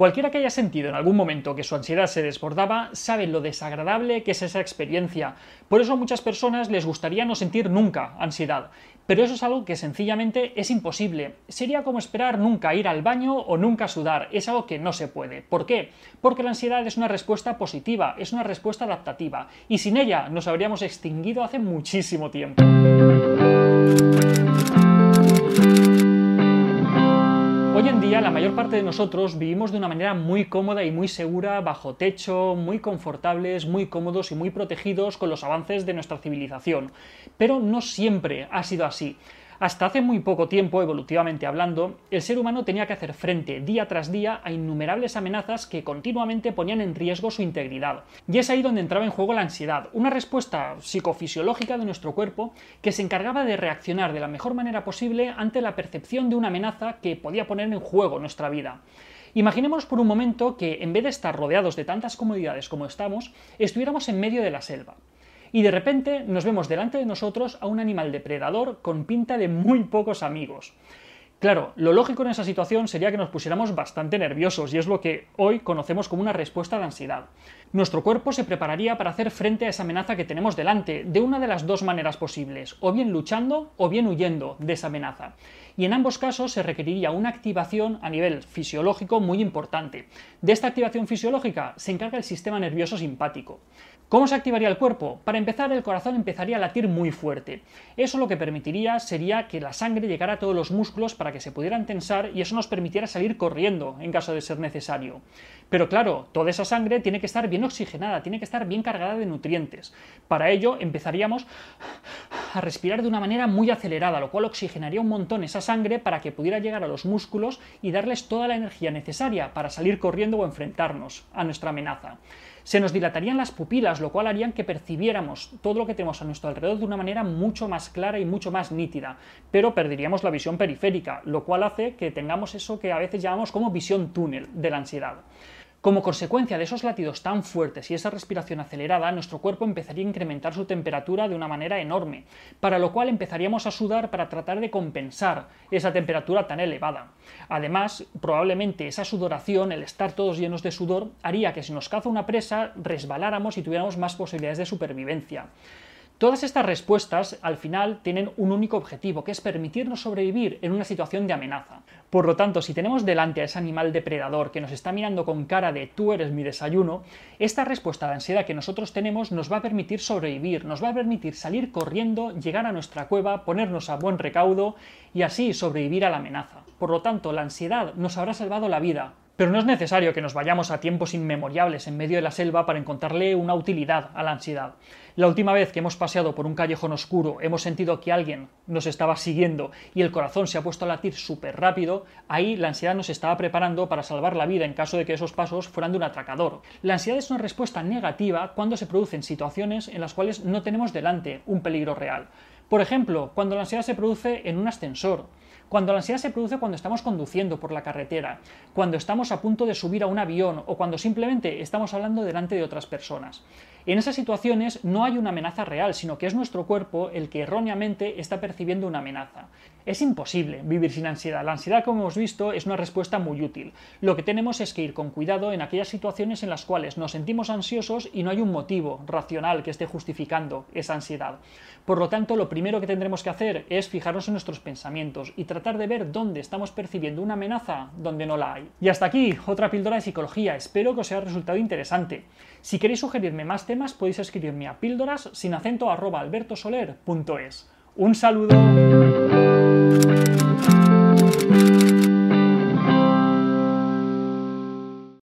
Cualquiera que haya sentido en algún momento que su ansiedad se desbordaba sabe lo desagradable que es esa experiencia. Por eso a muchas personas les gustaría no sentir nunca ansiedad. Pero eso es algo que sencillamente es imposible. Sería como esperar nunca ir al baño o nunca sudar. Es algo que no se puede. ¿Por qué? Porque la ansiedad es una respuesta positiva, es una respuesta adaptativa. Y sin ella nos habríamos extinguido hace muchísimo tiempo. Mayor parte de nosotros vivimos de una manera muy cómoda y muy segura, bajo techo, muy confortables, muy cómodos y muy protegidos con los avances de nuestra civilización. Pero no siempre ha sido así. Hasta hace muy poco tiempo, evolutivamente hablando, el ser humano tenía que hacer frente día tras día a innumerables amenazas que continuamente ponían en riesgo su integridad. Y es ahí donde entraba en juego la ansiedad, una respuesta psicofisiológica de nuestro cuerpo que se encargaba de reaccionar de la mejor manera posible ante la percepción de una amenaza que podía poner en juego nuestra vida. Imaginemos por un momento que en vez de estar rodeados de tantas comodidades como estamos, estuviéramos en medio de la selva y de repente nos vemos delante de nosotros a un animal depredador con pinta de muy pocos amigos. Claro, lo lógico en esa situación sería que nos pusiéramos bastante nerviosos y es lo que hoy conocemos como una respuesta de ansiedad. Nuestro cuerpo se prepararía para hacer frente a esa amenaza que tenemos delante, de una de las dos maneras posibles, o bien luchando o bien huyendo de esa amenaza. Y en ambos casos se requeriría una activación a nivel fisiológico muy importante. De esta activación fisiológica se encarga el sistema nervioso simpático. ¿Cómo se activaría el cuerpo? Para empezar, el corazón empezaría a latir muy fuerte. Eso lo que permitiría sería que la sangre llegara a todos los músculos para que se pudieran tensar y eso nos permitiera salir corriendo en caso de ser necesario. Pero claro, toda esa sangre tiene que estar bien oxigenada, tiene que estar bien cargada de nutrientes. Para ello empezaríamos a respirar de una manera muy acelerada, lo cual oxigenaría un montón esa sangre para que pudiera llegar a los músculos y darles toda la energía necesaria para salir corriendo o enfrentarnos a nuestra amenaza se nos dilatarían las pupilas, lo cual harían que percibiéramos todo lo que tenemos a nuestro alrededor de una manera mucho más clara y mucho más nítida, pero perderíamos la visión periférica, lo cual hace que tengamos eso que a veces llamamos como visión túnel de la ansiedad. Como consecuencia de esos latidos tan fuertes y esa respiración acelerada, nuestro cuerpo empezaría a incrementar su temperatura de una manera enorme, para lo cual empezaríamos a sudar para tratar de compensar esa temperatura tan elevada. Además, probablemente esa sudoración, el estar todos llenos de sudor, haría que si nos caza una presa resbaláramos y tuviéramos más posibilidades de supervivencia. Todas estas respuestas al final tienen un único objetivo, que es permitirnos sobrevivir en una situación de amenaza. Por lo tanto, si tenemos delante a ese animal depredador que nos está mirando con cara de tú eres mi desayuno, esta respuesta de ansiedad que nosotros tenemos nos va a permitir sobrevivir, nos va a permitir salir corriendo, llegar a nuestra cueva, ponernos a buen recaudo y así sobrevivir a la amenaza. Por lo tanto, la ansiedad nos habrá salvado la vida, pero no es necesario que nos vayamos a tiempos inmemoriales en medio de la selva para encontrarle una utilidad a la ansiedad. La última vez que hemos paseado por un callejón oscuro, hemos sentido que alguien nos estaba siguiendo y el corazón se ha puesto a latir súper rápido, ahí la ansiedad nos estaba preparando para salvar la vida en caso de que esos pasos fueran de un atracador. La ansiedad es una respuesta negativa cuando se producen situaciones en las cuales no tenemos delante un peligro real. Por ejemplo, cuando la ansiedad se produce en un ascensor, cuando la ansiedad se produce cuando estamos conduciendo por la carretera, cuando estamos a punto de subir a un avión o cuando simplemente estamos hablando delante de otras personas. En esas situaciones no hay una amenaza real, sino que es nuestro cuerpo el que erróneamente está percibiendo una amenaza. Es imposible vivir sin ansiedad. La ansiedad, como hemos visto, es una respuesta muy útil. Lo que tenemos es que ir con cuidado en aquellas situaciones en las cuales nos sentimos ansiosos y no hay un motivo racional que esté justificando esa ansiedad. Por lo tanto, lo primero que tendremos que hacer es fijarnos en nuestros pensamientos y tratar de ver dónde estamos percibiendo una amenaza donde no la hay. Y hasta aquí, otra píldora de psicología. Espero que os haya resultado interesante. Si queréis sugerirme más podéis escribirme a píldoras sin acento arroba albertosoler.es. Un saludo.